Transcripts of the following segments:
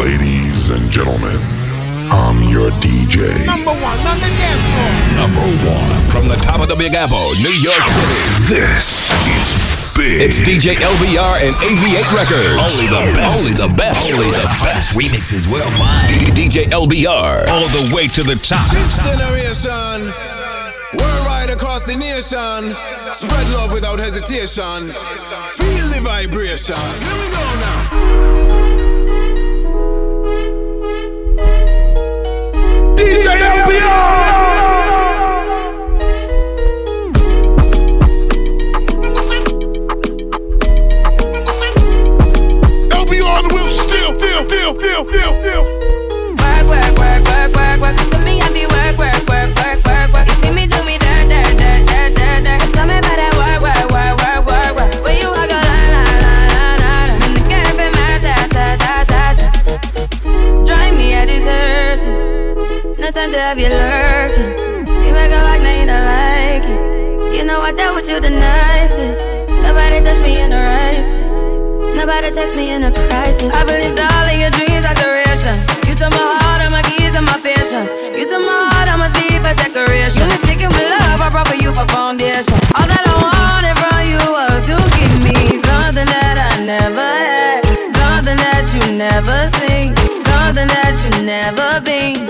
Ladies and gentlemen, I'm your DJ. Number one on the dance floor. Number one. From the top of the Big Apple, New York City. This is big. It's DJ LBR and AV8 Records. Only the best. Only the best. Only the best. Remixes worldwide. DJ LBR. All the way to the top. This generation, worldwide across the nation, spread love without hesitation. Feel the vibration. Here we go now. DJ LBR on the wheel still, still, still, still, still, still. Time to have you lurking. You make a walk, now you don't like it. You know I dealt with you the nicest. Nobody touched me in the righteous. Nobody text me in a crisis. I believed all of your dreams are duration. You took my heart, all my keys, and my patience. You took my heart, I'ma see for decoration. You mistaken with love, I brought for you for foundation. All that I wanted from you was to give me something that I never had, something that you never seen, something that you never been.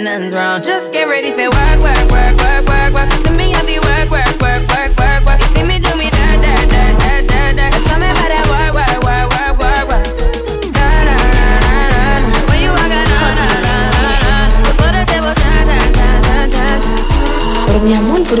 Nothing's wrong. Just get ready for work, work, work, work, work, work. To me, I be work, work, work, work, work, work. You see me do me dirt, dirt, dirt, dirt, dirt, dirt. Tell me about that work, work, work, work, work, work. Da, da, da, da, da. When you walk out, da, da, da, da, da. Before the table turn, turn, turn, turn, turn. Pero mi amor, por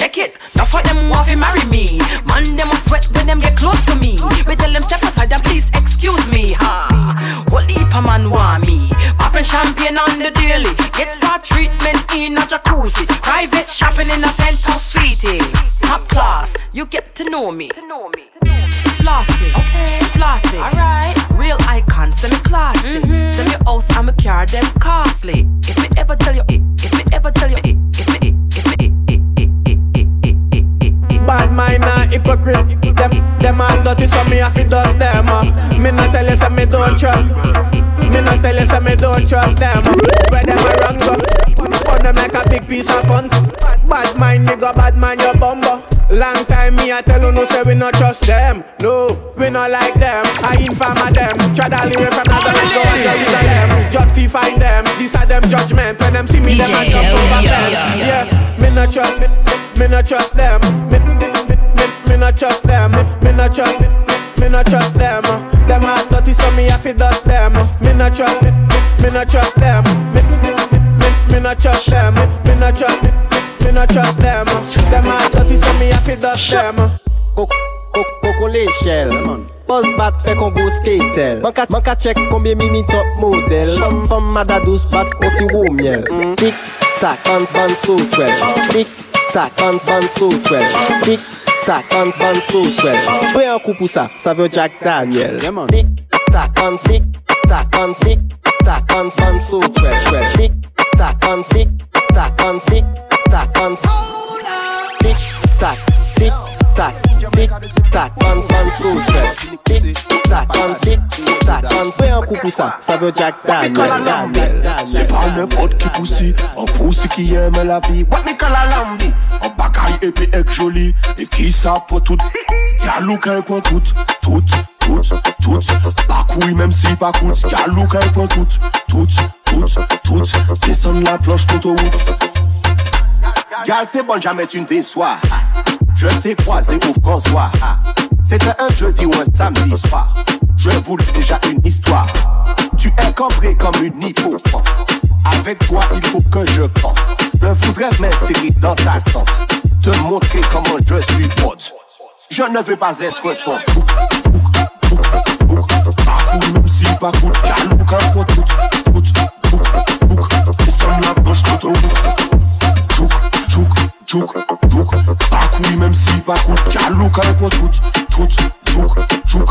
Check, it. Now for them want to marry me. Man, them a sweat, when them get close to me. We tell them step aside and please excuse me. Ha. What heap a man want me? Popping champagne on the daily. Get spa treatment in a jacuzzi. Private shopping in a penthouse suite. Top class, you get to know me. Me. Flossy, okay. Flossy, alright. Real icon, semi classy. Mm-hmm. Semi house, I'm a car, them costly. If me ever tell you Uh. Me not tell you, so me don't trust. Me not tell you, so me don't trust them. Where them a wrong go? But them make a big piece of fun. Bad mind, nigga, bad mind, your bumbo. Long time me I tell you no say we not trust them. No, we not like them. I inform them. Try to live from Nazareth go to Jerusalem. Just to find them. These are them judgment. When them see me, them a jump over fence. Yeah, me not trust me, me not trust them. Me, me, me, me, me not trust them. Me, me not trust me, trust them. Uh. Them are dirty, so me have to dust them. Uh. Me not trust me, me not trust them. Uh. Me, me, me, me, me not trust them. Me, me not trust me me not trust them. Them are dirty, so me have to dust them. Coco l'échelle Buzz bat fait qu'on go skatel Man ka, man ka check combien mimi top model Femme femme mada douce bat on si wou miel mm. Tic tac on son so twel Tic tac on son so twel Tic tac on son so twel Pre un coup pour ça, ça veut Jack Daniel. Tic tac on tic tac on tic tac on son so twel Tic tac on tic tac on tic tac on Tic tac, tic tac, tic tac on son soutrel Tic tac on tic tac on Fais un coup pour ça, ça veut Jack Daniel C'est pas n'importe qui poussi Un poussi qui aime la vie. What a lambi. Un bagaille épais et joli. Et qui ça pour tout? Y'a un pour tout Tout, tout, tout. Pas couille même si pas coûte. Y'a un pour tout Tout, tout, tout. Descends la planche d'autoroute Gal, t'es bonne, jamais tu ne déçois. Je t'ai croisé au François. C'était un jeudi ou un samedi soir. Je voulais déjà une histoire. Tu es cambré comme une hippo. Avec toi, il faut que je compte. Je voudrais m'insérer dans ta tente. Te montrer comment je suis pote. Je ne veux pas être ton si tout. Chouk, chouk, chouk. Pas cool, même si pas cool. Gal, look un pour tout. Tout, chouk, chouk.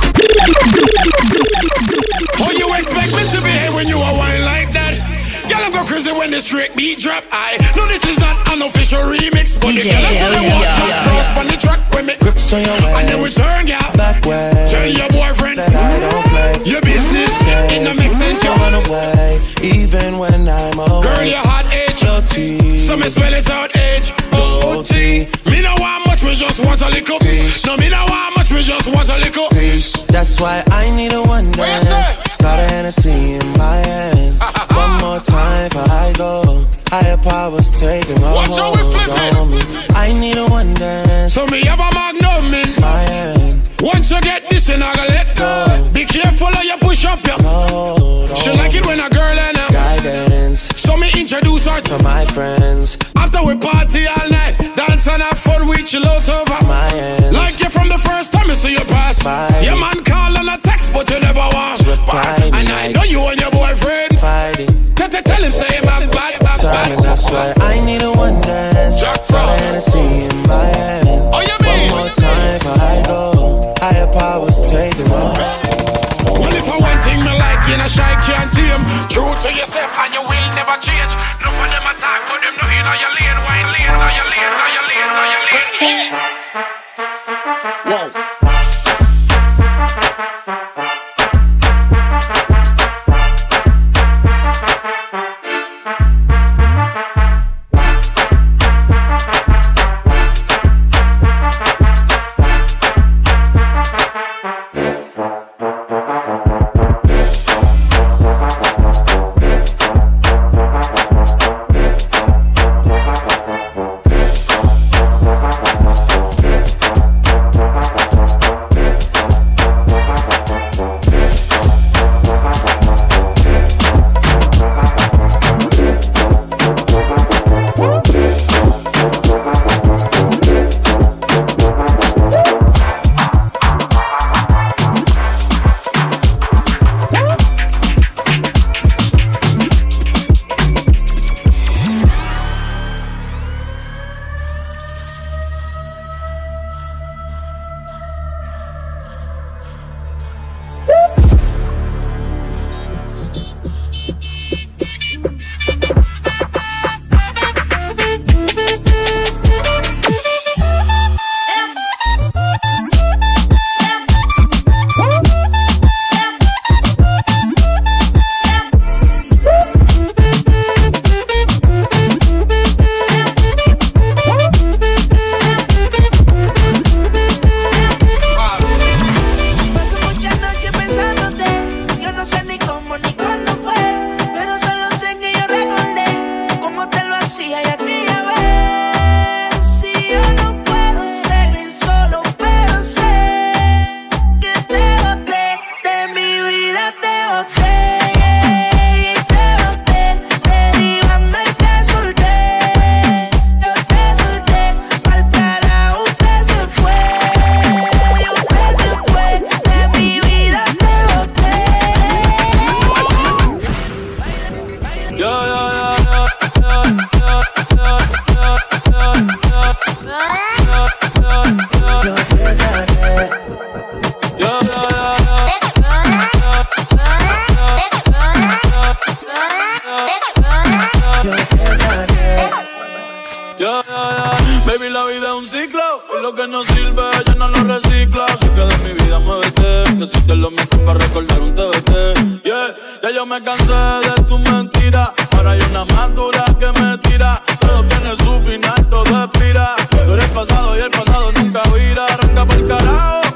Oh, you expect me to behave when you are wine like that? Girl, I'm go crazy when the straight beat drop. I know this is not an official remix, but the DJ girl is the Elliot, one yeah, drop on the track when me Grips on your and then we turn, girl. back way. Tell your boyfriend That I don't play. your business. It don't make sense, You yo. run away, even when I'm away. Girl, your hot age. Your teeth. So me spell it out age. O T. Me know how much me just want a little. Peace. No, me know how much me just want a little. Peace. That's why I need a one dance. Got a Hennessy Y lo que no sirve, ya no lo recicla. Así que de mi vida muévete. Que si te lo meto para recordar un TBT. Yeah, ya yo me cansé de tu mentira. Ahora hay una más dura que me tira. Todo tiene su final, todo expira. Tú eres pasado y el pasado nunca vira. Arranca por el carajo.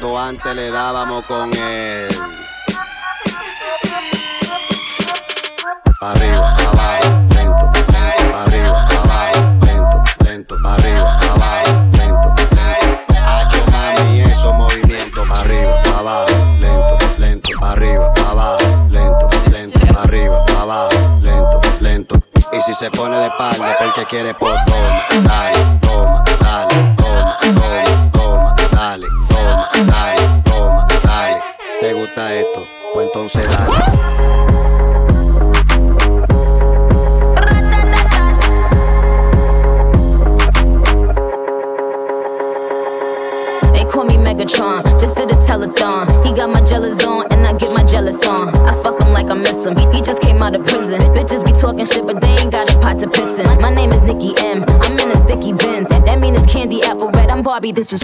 cuando antes le dábamos con él. Pa arriba, pa abajo, lento, pa arriba, pa abajo, lento, lento, pa arriba, pa abajo, lento. Hacho mami, esos movimientos, pa arriba, pa abajo, lento, lento, pa arriba, pa abajo, lento, lento, pa arriba, pa abajo, lento, lento. Y si se pone de espalda, el que quiere por todo. This is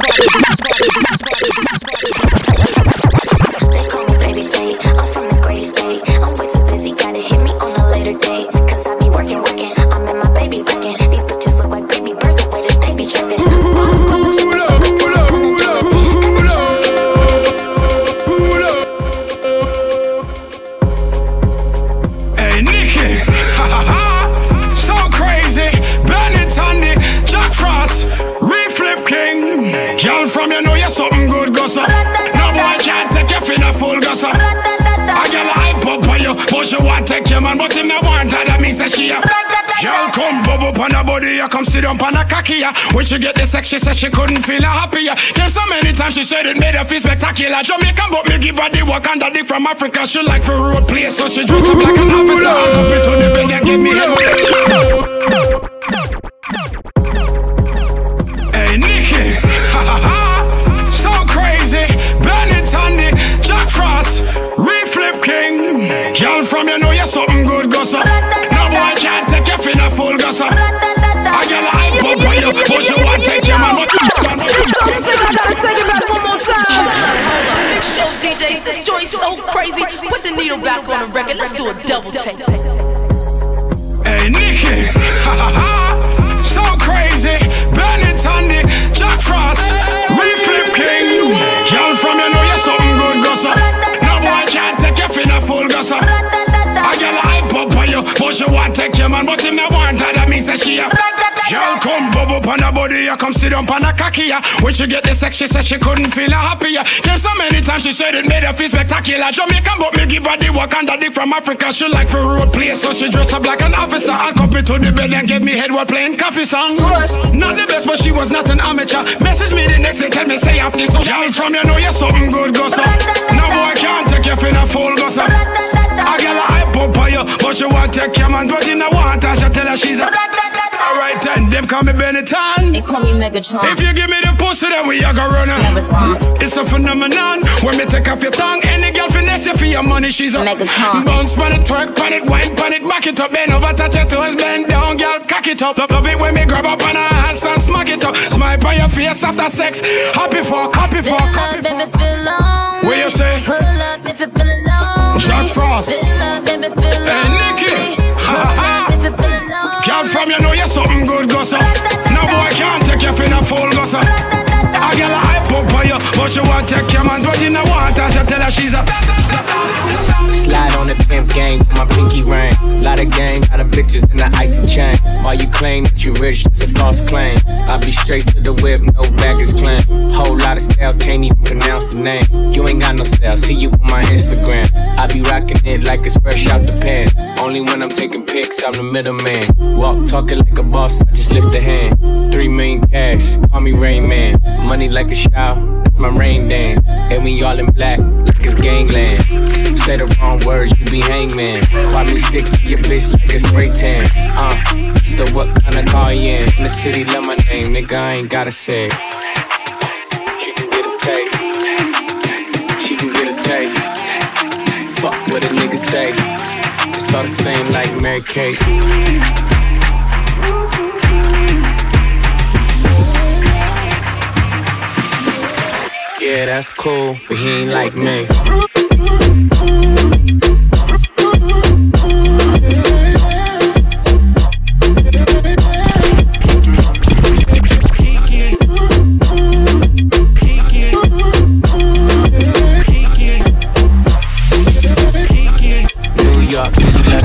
When she get the sex, she said she couldn't feel her happier. Came so many times, she said it made her feel spectacular. Jamaican, but me give her the work and the dick from Africa. She like for road play, so she dress up like an officer. Come into the bed and give me head. This joint's so crazy. Put the needle back on the record. Let's do a double take. Hey Nikki, so crazy. Bennett Sandy, Jack Frost, we flip king. Girl from you know you're something good, gossa. No boy can't take you for a full gossa. I get hype up on you, but you want take your man, but him not want her. That means that she uh, a. Girl, come bubble up on her body, you come sit down on her cocky. ya. When she get the sex, she said she couldn't feel her happier. Came so many times, she said it made her feel spectacular. Jamaican, but me give her the work and the dick from Africa. She like for road play, so she dress up like an officer. Handcuff me to the bed and give me head while playing coffee song. Not the best, but she was not an amateur. Message me the next day, tell me say happy. So girl, from you know you're something good, go so. No boy can't take you for a fool, go take your man, but you know want her, she tell her she's a. Alright then, them call me Benetton. They call me Megatron. If you give me the pussy, then we are gonna run her. It's a phenomenon. When me take off your tongue, any girl finesse you for your money, she's a Megatron. Bounce pan it, twerk pan it, wine pan it, back it up, bend over, touch your toes, bend down, girl, cock it up. Love, love it when me grab up on her ass and smack it up. Smile on your face after sex. Happy fuck, happy fuck, happy fuck. feel alone. What you say? Pull up if you feel alone. Jack Frost. Hey. Nikki. Feel alone. Girl from you know you're something good, go so. No boy can't take you for a fool, go so. A girl a hype up for you, but she want take your man, but you know want her, she tell her she's a. Slide on the pimp with my pinky ring. Lot of gang, lot of bitches in the icy chain. While you claim that you rich, that's a false claim. I be straight to the whip, no baggage claim. Whole lot of styles, can't even pronounce the name. You ain't got no style, see you on my Instagram. I be rocking it like it's fresh out the pan. Only when I'm taking pics, I'm the middleman. Walk talking like a boss, I just lift a hand. Three million cash, call me Rain Man. Money like a shower, my rain dance. And we all in black, like it's gangland. Say the wrong words, you be hangman. Why me stick to your bitch like a spray tan? Uh, still what kind of car you in? In the city, love my name, nigga, I ain't gotta say. She can get a taste. She can get a taste. Fuck what a nigga say. It's all the same like Mary Kate. Yeah, that's cool, but he ain't like me. New York, let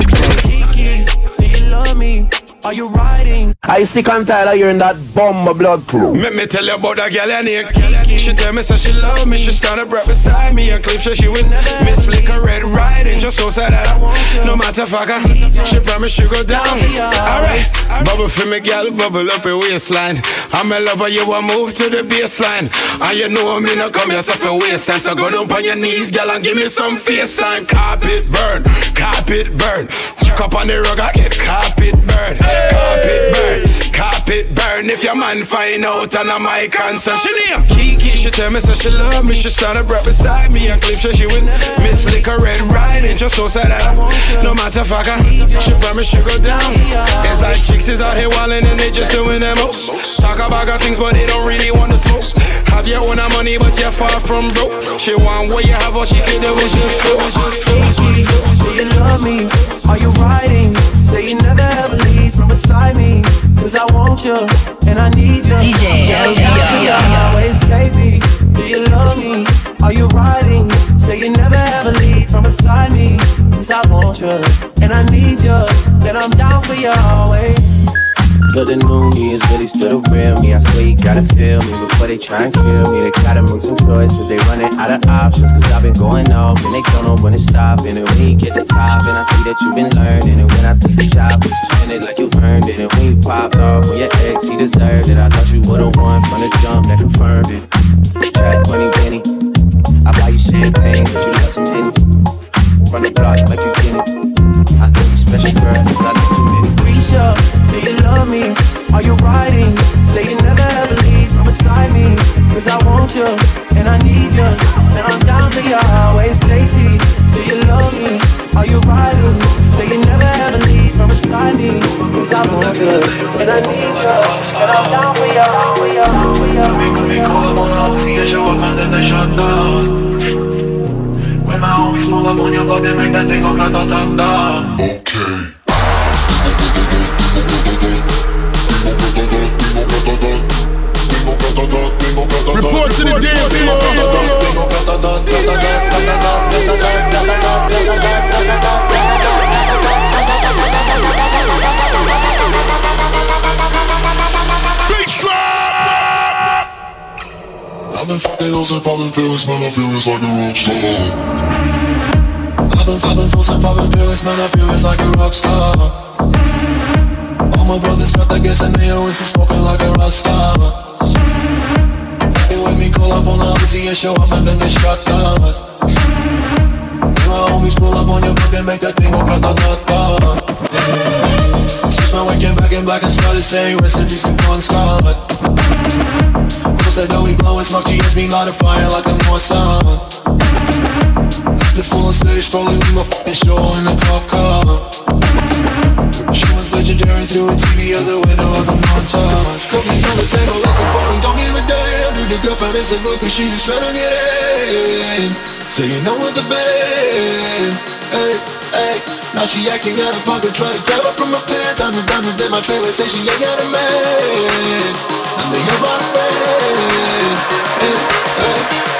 Do you love me? Are you riding? I sick and tired of hearing that bomb blood crew. Make me tell you about that girl I need. She tell me so she love me, she stand up right beside me and clip so she would miss lick a red riding just so sad that I want no matter fucker. She promise she go down. Alright, bubble for me, girl, bubble up your waistline. I'm a lover, you want move to the baseline. And you know me no come here so for waste time. So go down on your knees, girl, and give me some face time. Carpet burn, carpet burn. Up on the rug, I get carpet burn, carpet burn. Carpet burn if your man find out and I'm my concern. She name Kiki, she tell me so she love me. She stand up right beside me and clip so she would miss lick a red riding just so sad that no matter fucker. She promise she go down. It's like chicks is out here wildin' and they just doing their most. Talk about got things but they don't really want to smoke. Have your own money but you're far from broke. She want what you have or she could do is just go. Do you love me? Are you riding? Say you never ever leave from beside me. Cause I want you and I need you. DJ. Always, baby. Do you love me? Are you riding? Say you never ever leave from beside me. Cause I want you and I need you. Then I'm down for you always. But the new me is really still the real me. I swear you gotta feel me before they try and kill me. They gotta make some choices, they running out of options. Cause I've been going off and they don't know when it's stop. And when you get the top, and I see that you've been learning. And when I take the shot, you spend it like you earned it. And when you popped off with your ex, he deserved it. I thought you would've won from the jump that confirmed it. Trap 20 penny. I buy you champagne, but you love some Henny. Run the block like you get it. I think you special girl, cause I know too many. You love me? Are you riding? Say you never ever leave from beside me. Cause I want you and I need you. And I'm down for you always, JT. Do you love me? Are you riding? Say you never ever leave from beside me. Cause I want you and I need you. And I'm down for. Okay. Been hoes and popping pills, man, I feel it's like a rock star. I've been, been fools and popping pills, man, I feel it's like a rock star. All my brothers got that gas and they always be smoking like a rock star. Hey, when me call up on the Uzi and show up and then they shot down. My homies pull up on your block and make that thing go grata-ta-ta. Switch my weekend back in black and started saying recipes to Bon Scott. Close that door, we blowing smoke, GS me light a fire like a Mossad. The full on stage, probably leave my fucking show in a cop car. She was legendary through a TV out the window of the montage. Cooking on the table like a party, don't give a damn. Dude, the girlfriend is a groupie, she's trying to get in. you know with the band. Hey, hey. Now she acting out of pocket, try to grab her from my pants. I'm a diamond in my trailer, say she ain't got a man. I'm the young bought a. Hey, hey. Eh, eh, eh.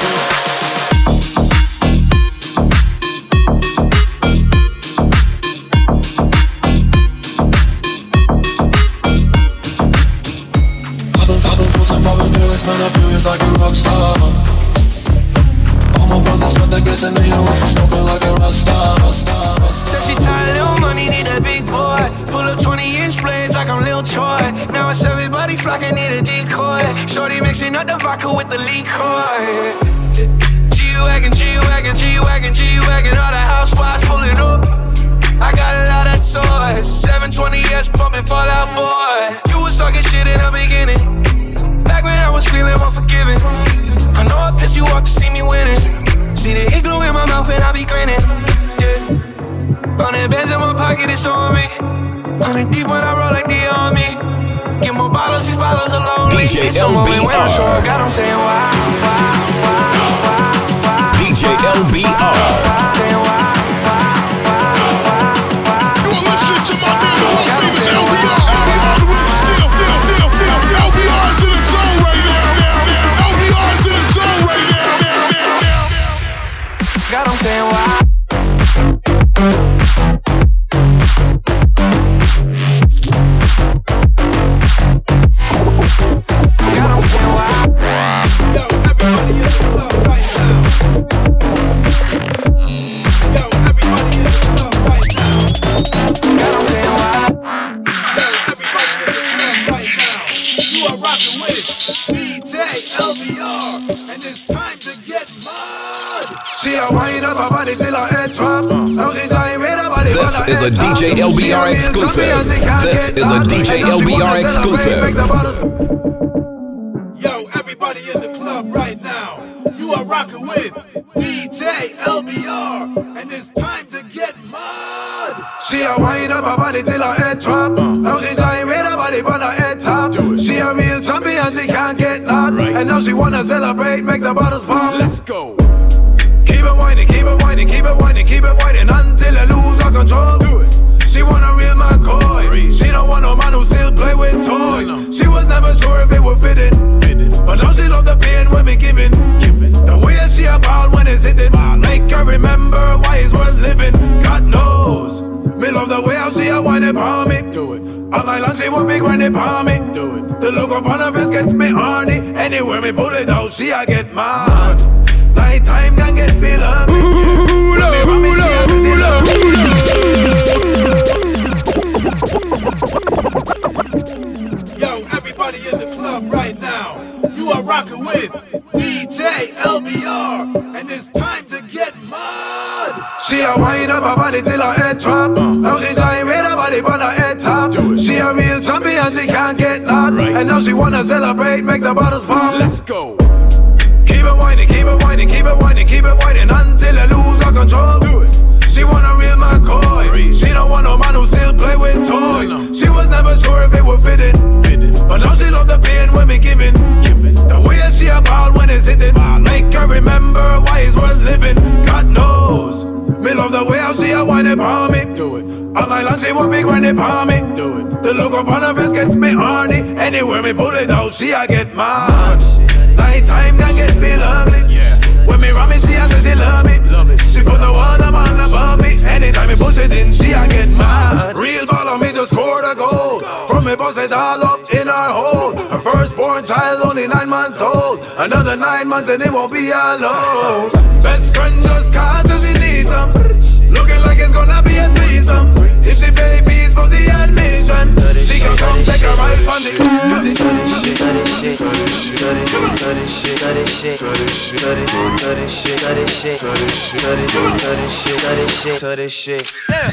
My on me. Hundred deep when I roll like the army. Get more bottles, these bottles are lonely. DJ It's a moment when I LBR. show her, God, I'm saying why, why, why, why, why. DJ LBR. Saying why. You are listening to my man, the world famous LBR. Is a. DJ LBR exclusive. champion, she can't This is a. DJ And now she LBR exclusive. make the bottles Yo, everybody in the club right now. You are rocking with DJ LBR, and it's time to get mud. She a wind up her body till her head drop. Uh. Now she gyrate her body till her head top. She a real champion, she can't get knocked. And now she wanna celebrate, make the bottles pop. Let's go. Living. God knows. Me love the way how she a whine it on me. Do it. All night long she want me grind it on me. Do it. The look upon her face gets me horny. Anywhere me pull it out, she a get mad. Nighttime can get feel hungry. When me run me, she a sit in Yo, everybody in the club right now. You are rocking with DJ LBR, and it's time to get mud. She a wind up her body till her head drop. Uh. Now she gyrate her body on her head top. She a real champion, she can't get knocked. And now she wanna celebrate, make the bottles pop. Let's go. Keep it whining, keep it whining, keep it whining, keep it whining until I lose all control. Do it. She want a real McCoy. She don't want no man who still play with toys. She was never sure if it would fit in. But now she love the pain when me giving. The way she a ball when it's hitting. Make her remember why it's worth living. God knows. Me love the way how see a whine it on me. Do it. All night long she want me grind it on me. Do it. The look upon her face gets me horny. Anywhere me pull it out, she a get mad. Nighttime can get real ugly. When me run me, she a say she love me. She put the water man above me. Anytime me push it in, she a get mad. Real ball on me just scored a goal. From me bust it all up in her hole. Her firstborn child only nine months old. Another nine months and it won't be alone. Best friend threesome. Looking like it's gonna be a threesome. If she pay for the admission, she can come take a ride on the. Yeah.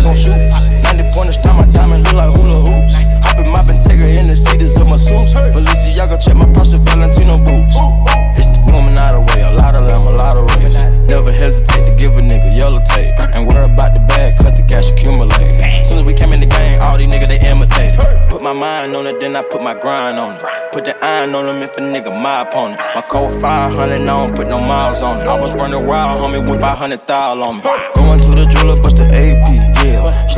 gon' shoot. 90 pointers, time my diamond look like hula hoops. Mopping, take her in the seats of my suits. Balenciaga, check my purse with Valentino boots. It's the woman out of way, a lot of them, a lot of race. Never hesitate to give a nigga yellow tape. Ain't worry about the bag, cause the cash accumulate. Soon as we came in the game, all these niggas they imitated. Put my mind on it, then I put my grind on it. Put the iron on them if a nigga my opponent. My code 500, I don't put no miles on it. I was running wild, homie, with 500 thou on me. Going to the jeweler, bust the AP,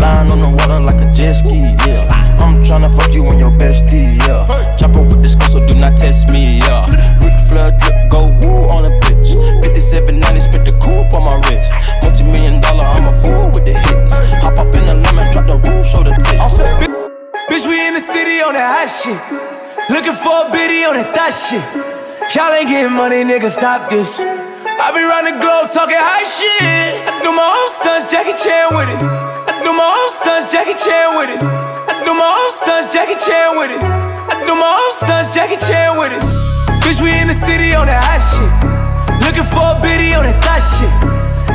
Sliding on the water like a jet ski, yeah. I'm tryna fuck you in your bestie, yeah. Chopper with this girl, so do not test me, yeah. Rick Flair drip, go woo on a bitch. 5790, spit the coupe on my wrist. Multi million dollar, I'm a fool with the hits. Hop up in the lemon, drop the roof, show the tits. Bitch, we in the city on that hot shit. Looking for a biddy on that thot shit. Y'all ain't getting money, nigga, stop this. I be round the globe talking high shit. I do my own stunts, Jackie Chan with it. I do my own stunts, Jackie Chan with it. I do my own stunts, Jackie Chan with it. I do my own stunts, Jackie Chan with it. Bitch, we in the city on that hot shit. Looking for a biddy on that thot shit.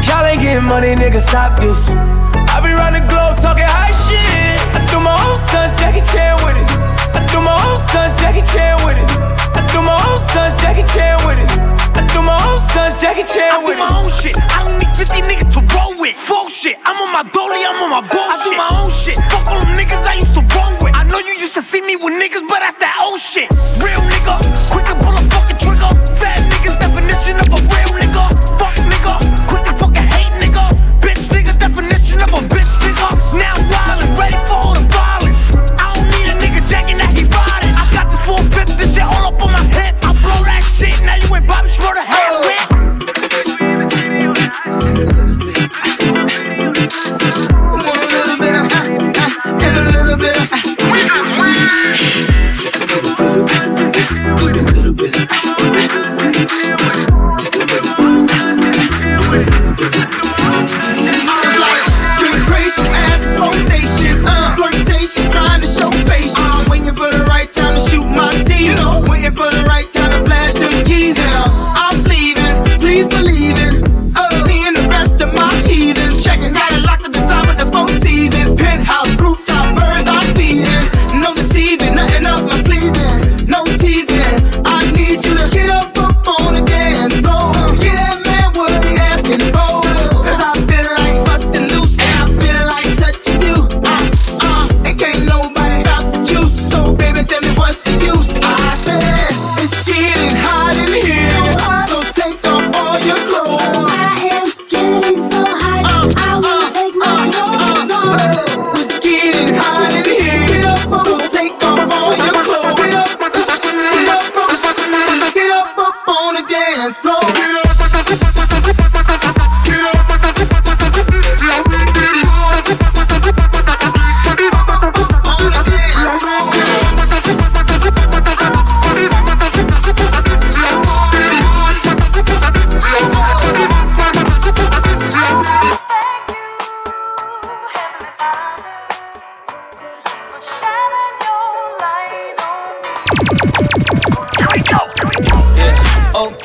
Y'all ain't getting money, nigga, stop this. I be round the globe talking high shit. I do my own stunts, Jackie Chan with it. I do my own stunts, Jackie Chan with it. I do my own stunts, Jackie Chan with it. I do my own stunts, Jackie Chan with it. I do my own shit. I don't need 50 niggas with. Fuck shit. I'm on my dolly, I'm on my bullshit. I do my own shit. Fuck all them niggas I used to run with. I know you used to see me with niggas, but that's that old shit. Real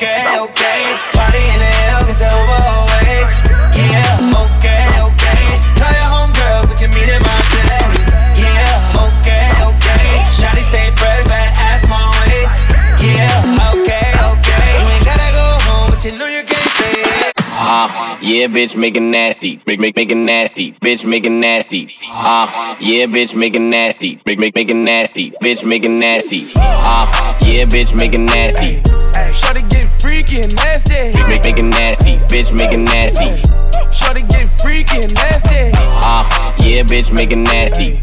okay, okay. Party in the always. Yeah, okay, okay. Your homegirls my. Yeah, okay, okay. Shawty stay fresh, ass ways. Yeah, okay, okay. You ain't gotta go home, but you know you can stay. Ah, yeah, bitch, make it nasty. Make make making nasty. Bitch, make it nasty. Ah, uh, yeah, bitch, make it nasty. Make make making nasty. Bitch, making nasty. Ah, uh, yeah, bitch, make it nasty. Hey, hey, get freaky and nasty. Make make it nasty. Bitch, make it nasty. Shorty get freaky and nasty. Ah, yeah, bitch, make it nasty.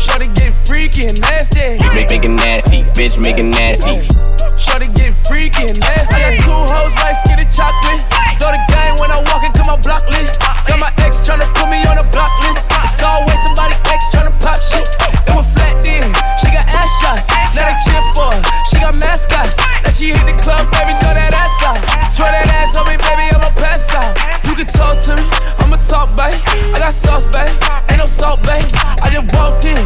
Shorty get freaky and nasty. Make make it nasty. Bitch, make it nasty. Shorty get freaky and nasty. I got two hoes like skinny chocolate. Throw the game when I walk into my block list. Got my ex tryna put me on a block list. It's always somebody ex tryna pop shit. It was flat then. She got ass shots. Now they cheer for her. She got mascots. Now she hit the club, baby, throw talk to me, I'ma talk, babe. I got sauce, babe. Ain't no salt, babe. I just walked in,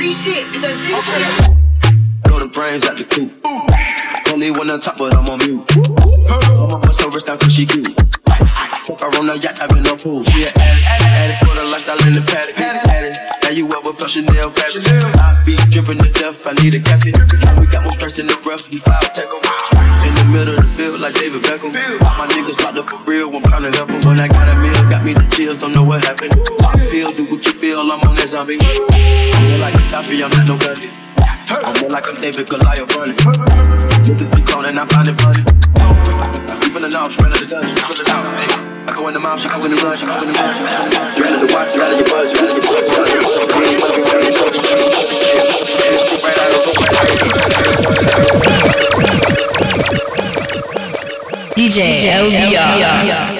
rod. It's that Z shit, it's that shit. Throw the brains at the coop. Only one on top, but I'm on mute. I'ma bust her wrist down cause she cute. Fuck her on the yacht, I've been no pool. She an addict, addict for the lifestyle in the paddock. Addict, have you ever felt Chanel fabric? I be dripping to death, I need a casket. We got more strikes in the rough, we foul 'em. In the middle of the field like David Beckham. All my niggas locked up for real, I'm tryna help 'em. When I got a meal, got me the chills, don't know what happened. Pop pill, do what you feel, I'm on that zombie. I'm like Gaddafi, I'm not no gunny. I'm more like I'm David Goliath running. Niggas be cloning, I find it funny. Even the north, straight out the dungeon, straight it out. I go in the mouth, she goes in the run, she goes in the run, she goes in the run. You're out of the watch, you're out of your buzz, you're out of your buzz. DJ, DJ LBR. LBR.